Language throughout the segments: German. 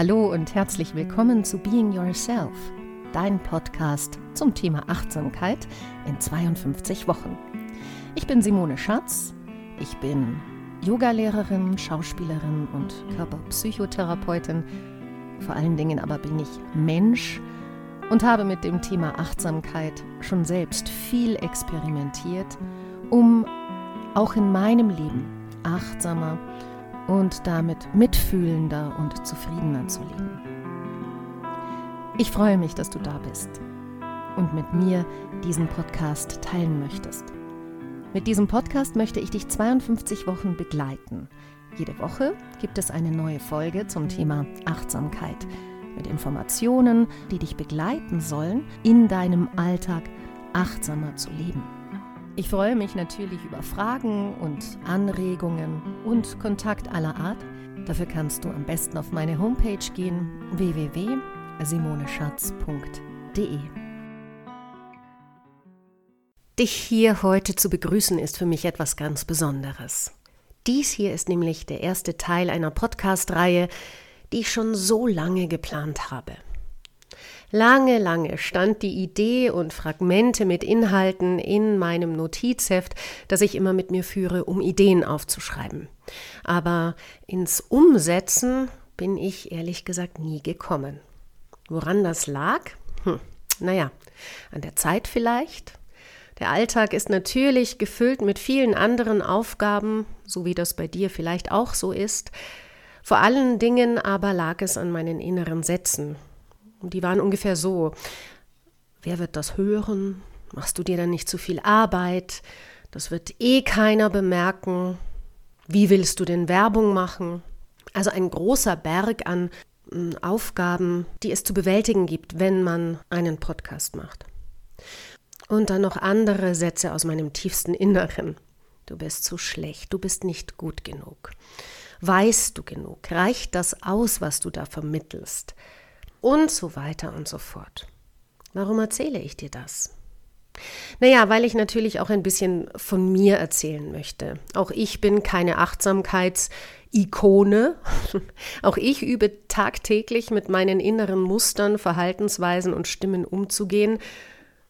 Hallo und herzlich willkommen zu Being Yourself, dein Podcast zum Thema Achtsamkeit in 52 Wochen. Ich bin Simone Schatz, ich bin Yogalehrerin, Schauspielerin und Körperpsychotherapeutin. Vor allen Dingen aber bin ich Mensch und habe mit dem Thema Achtsamkeit schon selbst viel experimentiert, um auch in meinem Leben achtsamer und damit mitfühlender und zufriedener zu leben. Ich freue mich, dass du da bist und mit mir diesen Podcast teilen möchtest. Mit diesem Podcast möchte ich dich 52 Wochen begleiten. Jede Woche gibt es eine neue Folge zum Thema Achtsamkeit mit Informationen, die dich begleiten sollen, in deinem Alltag achtsamer zu leben. Ich freue mich natürlich über Fragen und Anregungen und Kontakt aller Art. Dafür kannst du am besten auf meine Homepage gehen www.simoneschatz.de. Dich hier heute zu begrüßen ist für mich etwas ganz Besonderes. Dies hier ist nämlich der erste Teil einer Podcast-Reihe, die ich schon so lange geplant habe. Lange, lange stand die Idee und Fragmente mit Inhalten in meinem Notizheft, das ich immer mit mir führe, um Ideen aufzuschreiben. Aber ins Umsetzen bin ich ehrlich gesagt nie gekommen. Woran das lag? Hm, naja, an der Zeit vielleicht. Der Alltag ist natürlich gefüllt mit vielen anderen Aufgaben, so wie das bei dir vielleicht auch so ist. Vor allen Dingen aber lag es an meinen inneren Sätzen, die waren ungefähr so, wer wird das hören? Machst du dir dann nicht zu viel Arbeit? Das wird eh keiner bemerken. Wie willst du denn Werbung machen? Also ein großer Berg an hm, Aufgaben, die es zu bewältigen gibt, wenn man einen Podcast macht. Und dann noch andere Sätze aus meinem tiefsten Inneren. Du bist zu schlecht, du bist nicht gut genug. Weißt du genug? Reicht das aus, was du da vermittelst? Und so weiter und so fort. Warum erzähle ich dir das? Naja, weil ich natürlich auch ein bisschen von mir erzählen möchte. Auch ich bin keine Achtsamkeitsikone. auch ich übe tagtäglich mit meinen inneren Mustern, Verhaltensweisen und Stimmen umzugehen.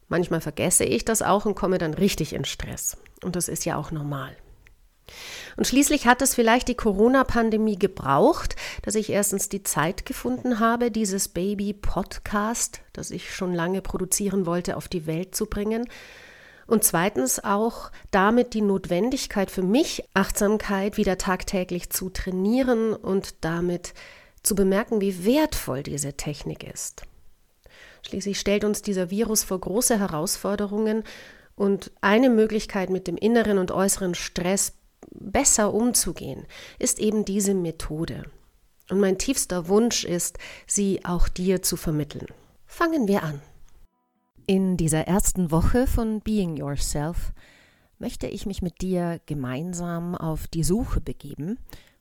Manchmal vergesse ich das auch und komme dann richtig in Stress. Und das ist ja auch normal. Und schließlich hat es vielleicht die Corona-Pandemie gebraucht, dass ich erstens die Zeit gefunden habe, dieses Baby-Podcast, das ich schon lange produzieren wollte, auf die Welt zu bringen. Und zweitens auch damit die Notwendigkeit für mich, Achtsamkeit wieder tagtäglich zu trainieren und damit zu bemerken, wie wertvoll diese Technik ist. Schließlich stellt uns dieser Virus vor große Herausforderungen und eine Möglichkeit, mit dem inneren und äußeren Stress besser umzugehen, ist eben diese Methode. Und mein tiefster Wunsch ist, sie auch dir zu vermitteln. Fangen wir an. In dieser ersten Woche von Being Yourself möchte ich mich mit dir gemeinsam auf die Suche begeben,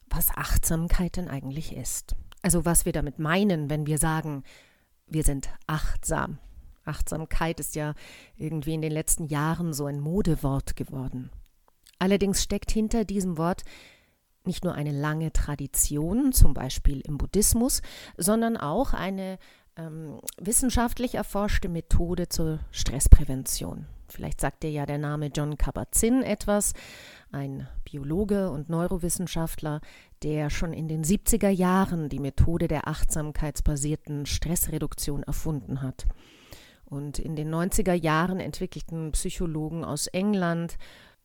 was Achtsamkeit denn eigentlich ist. Also was wir damit meinen, wenn wir sagen, wir sind achtsam. Achtsamkeit ist ja irgendwie in den letzten Jahren so ein Modewort geworden. Allerdings steckt hinter diesem Wort nicht nur eine lange Tradition, zum Beispiel im Buddhismus, sondern auch eine ähm, wissenschaftlich erforschte Methode zur Stressprävention. Vielleicht sagt dir ja der Name John Kabat-Zinn etwas, ein Biologe und Neurowissenschaftler, der schon in den 70er Jahren die Methode der achtsamkeitsbasierten Stressreduktion erfunden hat. Und in den 90er Jahren entwickelten Psychologen aus England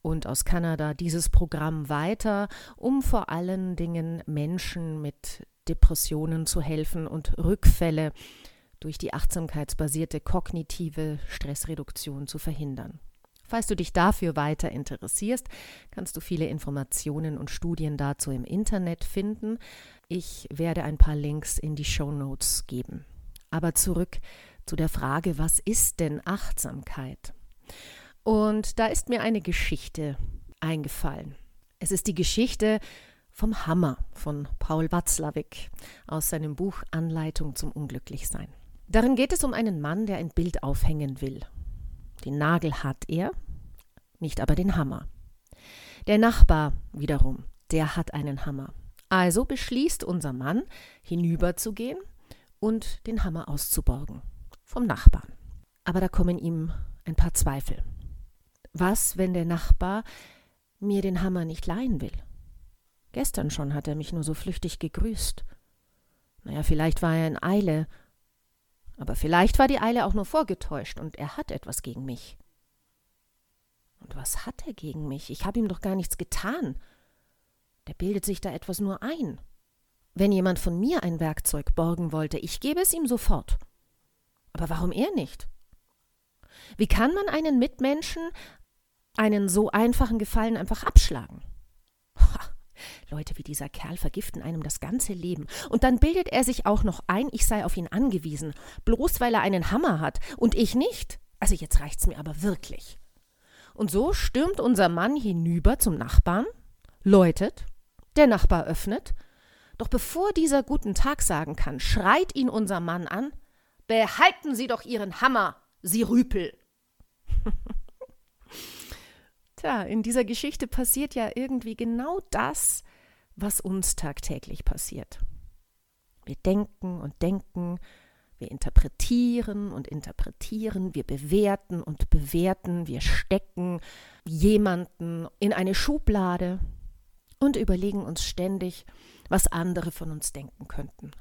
und aus Kanada dieses Programm weiter, um vor allen Dingen Menschen mit Depressionen zu helfen und Rückfälle durch die achtsamkeitsbasierte kognitive Stressreduktion zu verhindern. Falls du dich dafür weiter interessierst, kannst du viele Informationen und Studien dazu im Internet finden. Ich werde ein paar Links in die Show Notes geben. Aber zurück zu der Frage, was ist denn Achtsamkeit? Und da ist mir eine Geschichte eingefallen. Es ist die Geschichte vom Hammer von Paul Watzlawick aus seinem Buch Anleitung zum Unglücklichsein. Darin geht es um einen Mann, der ein Bild aufhängen will. Den Nagel hat er, nicht aber den Hammer. Der Nachbar wiederum, der hat einen Hammer. Also beschließt unser Mann, hinüberzugehen und den Hammer auszuborgen vom Nachbarn. Aber da kommen ihm ein paar Zweifel. Was, wenn der Nachbar mir den Hammer nicht leihen will? Gestern schon hat er mich nur so flüchtig gegrüßt. Naja, vielleicht war er in Eile, aber vielleicht war die Eile auch nur vorgetäuscht und er hat etwas gegen mich. Und was hat er gegen mich? Ich habe ihm doch gar nichts getan. Der bildet sich da etwas nur ein. Wenn jemand von mir ein Werkzeug borgen wollte, ich gebe es ihm sofort. Aber warum er nicht? Wie kann man einen Mitmenschen einen so einfachen Gefallen einfach abschlagen? Leute wie dieser Kerl vergiften einem das ganze Leben. Und dann bildet er sich auch noch ein, ich sei auf ihn angewiesen, bloß weil er einen Hammer hat und ich nicht. Also jetzt reicht's mir aber wirklich. Und so stürmt unser Mann hinüber zum Nachbarn, läutet, der Nachbar öffnet, doch bevor dieser guten Tag sagen kann, schreit ihn unser Mann an Behalten Sie doch Ihren Hammer, Sie Rüpel. Tja, in dieser Geschichte passiert ja irgendwie genau das, was uns tagtäglich passiert. Wir denken und denken, wir interpretieren und interpretieren, wir bewerten und bewerten, wir stecken jemanden in eine Schublade und überlegen uns ständig, was andere von uns denken könnten.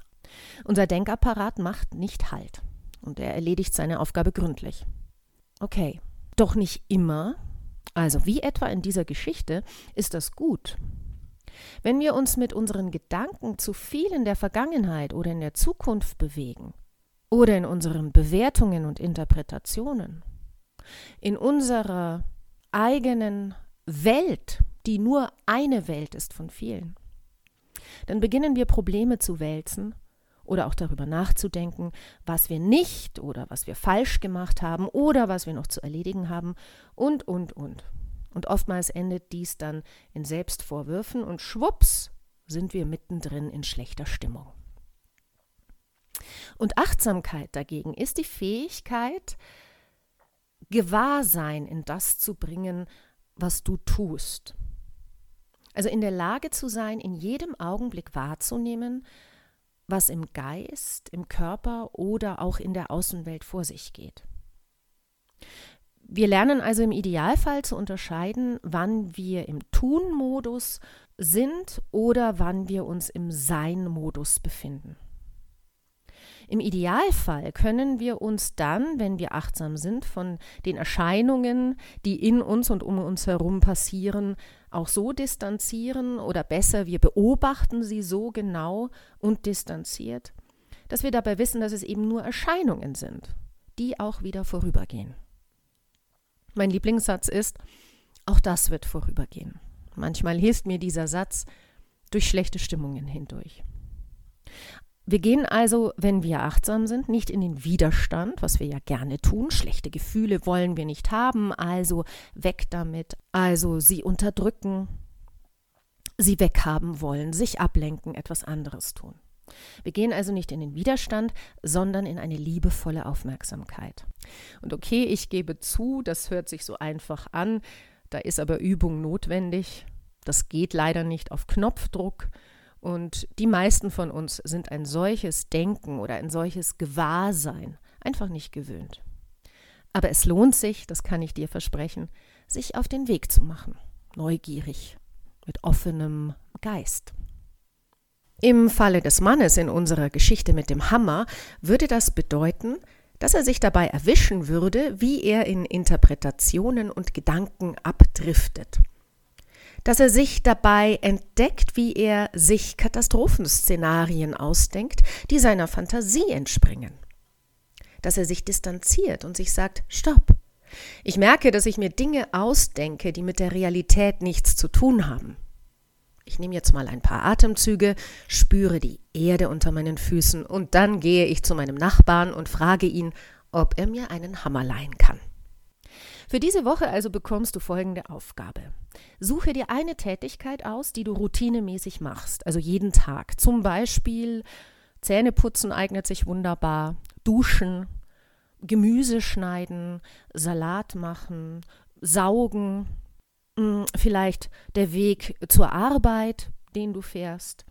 Unser Denkapparat macht nicht Halt und er erledigt seine Aufgabe gründlich. Okay, doch nicht immer, also wie etwa in dieser Geschichte, ist das gut. Wenn wir uns mit unseren Gedanken zu viel in der Vergangenheit oder in der Zukunft bewegen oder in unseren Bewertungen und Interpretationen, in unserer eigenen Welt, die nur eine Welt ist von vielen, dann beginnen wir Probleme zu wälzen oder auch darüber nachzudenken, was wir nicht oder was wir falsch gemacht haben oder was wir noch zu erledigen haben und, und, und. Und oftmals endet dies dann in Selbstvorwürfen und schwupps sind wir mittendrin in schlechter Stimmung. Und Achtsamkeit dagegen ist die Fähigkeit, Gewahrsein in das zu bringen, was du tust. Also in der Lage zu sein, in jedem Augenblick wahrzunehmen, was im Geist, im Körper oder auch in der Außenwelt vor sich geht. Wir lernen also im Idealfall zu unterscheiden, wann wir im Tun-Modus sind oder wann wir uns im Sein-Modus befinden. Im Idealfall können wir uns dann, wenn wir achtsam sind, von den Erscheinungen, die in uns und um uns herum passieren, auch so distanzieren oder besser, wir beobachten sie so genau und distanziert, dass wir dabei wissen, dass es eben nur Erscheinungen sind, die auch wieder vorübergehen. Mein Lieblingssatz ist, auch das wird vorübergehen. Manchmal hilft mir dieser Satz durch schlechte Stimmungen hindurch. Wir gehen also, wenn wir achtsam sind, nicht in den Widerstand, was wir ja gerne tun. Schlechte Gefühle wollen wir nicht haben, also weg damit. Also sie unterdrücken, sie weghaben wollen, sich ablenken, etwas anderes tun. Wir gehen also nicht in den Widerstand, sondern in eine liebevolle Aufmerksamkeit. Und okay, ich gebe zu, das hört sich so einfach an, da ist aber Übung notwendig. Das geht leider nicht auf Knopfdruck. Und die meisten von uns sind ein solches Denken oder ein solches Gewahrsein einfach nicht gewöhnt. Aber es lohnt sich, das kann ich dir versprechen, sich auf den Weg zu machen, neugierig, mit offenem Geist. Im Falle des Mannes in unserer Geschichte mit dem Hammer würde das bedeuten, dass er sich dabei erwischen würde, wie er in Interpretationen und Gedanken abdriftet dass er sich dabei entdeckt, wie er sich Katastrophenszenarien ausdenkt, die seiner Fantasie entspringen. Dass er sich distanziert und sich sagt, stopp. Ich merke, dass ich mir Dinge ausdenke, die mit der Realität nichts zu tun haben. Ich nehme jetzt mal ein paar Atemzüge, spüre die Erde unter meinen Füßen und dann gehe ich zu meinem Nachbarn und frage ihn, ob er mir einen Hammer leihen kann. Für diese Woche also bekommst du folgende Aufgabe. Suche dir eine Tätigkeit aus, die du routinemäßig machst, also jeden Tag. Zum Beispiel Zähneputzen eignet sich wunderbar, duschen, Gemüse schneiden, Salat machen, saugen, hm, vielleicht der Weg zur Arbeit, den du fährst.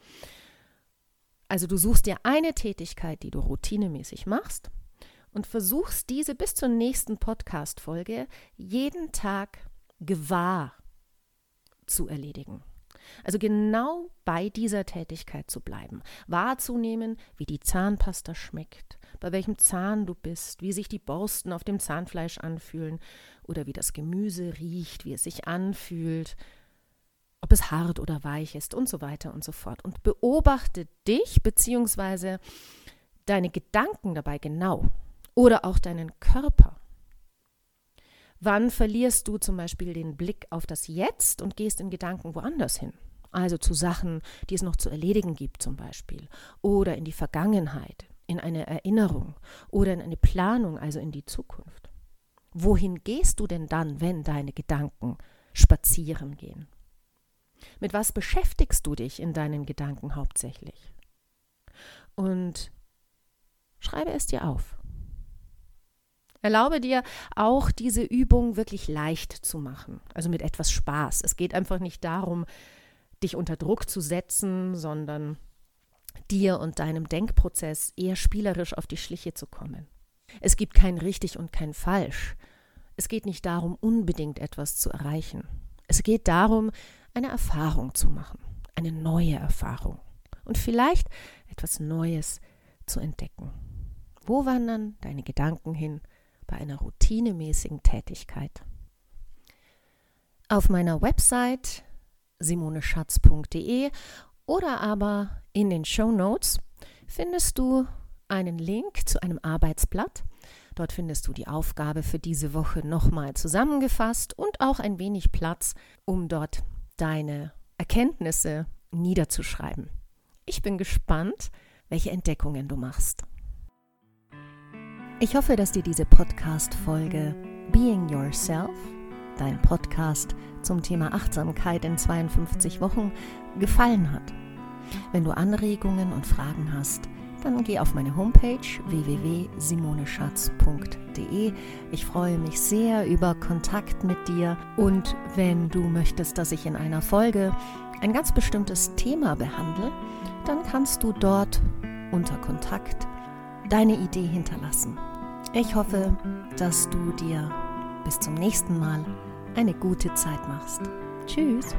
Also du suchst dir eine Tätigkeit, die du routinemäßig machst und versuchst diese bis zur nächsten Podcast-Folge jeden Tag gewahr zu erledigen. Also genau bei dieser Tätigkeit zu bleiben, wahrzunehmen, wie die Zahnpasta schmeckt, bei welchem Zahn du bist, wie sich die Borsten auf dem Zahnfleisch anfühlen oder wie das Gemüse riecht, wie es sich anfühlt, ob es hart oder weich ist und so weiter und so fort. Und beobachte dich bzw. deine Gedanken dabei genau oder auch deinen Körper. Wann verlierst du zum Beispiel den Blick auf das Jetzt und gehst in Gedanken woanders hin? Also zu Sachen, die es noch zu erledigen gibt zum Beispiel. Oder in die Vergangenheit, in eine Erinnerung oder in eine Planung, also in die Zukunft. Wohin gehst du denn dann, wenn deine Gedanken spazieren gehen? Mit was beschäftigst du dich in deinen Gedanken hauptsächlich? Und schreibe es dir auf. Erlaube dir auch diese Übung wirklich leicht zu machen, also mit etwas Spaß. Es geht einfach nicht darum, dich unter Druck zu setzen, sondern dir und deinem Denkprozess eher spielerisch auf die Schliche zu kommen. Es gibt kein richtig und kein falsch. Es geht nicht darum, unbedingt etwas zu erreichen. Es geht darum, eine Erfahrung zu machen, eine neue Erfahrung und vielleicht etwas Neues zu entdecken. Wo wandern deine Gedanken hin? Bei einer routinemäßigen Tätigkeit. Auf meiner Website simoneschatz.de oder aber in den Show Notes findest du einen Link zu einem Arbeitsblatt. Dort findest du die Aufgabe für diese Woche nochmal zusammengefasst und auch ein wenig Platz, um dort deine Erkenntnisse niederzuschreiben. Ich bin gespannt, welche Entdeckungen du machst. Ich hoffe, dass dir diese Podcast-Folge Being Yourself, dein Podcast zum Thema Achtsamkeit in 52 Wochen, gefallen hat. Wenn du Anregungen und Fragen hast, dann geh auf meine Homepage www.simoneschatz.de. Ich freue mich sehr über Kontakt mit dir und wenn du möchtest, dass ich in einer Folge ein ganz bestimmtes Thema behandle, dann kannst du dort unter Kontakt deine Idee hinterlassen. Ich hoffe, dass du dir bis zum nächsten Mal eine gute Zeit machst. Tschüss.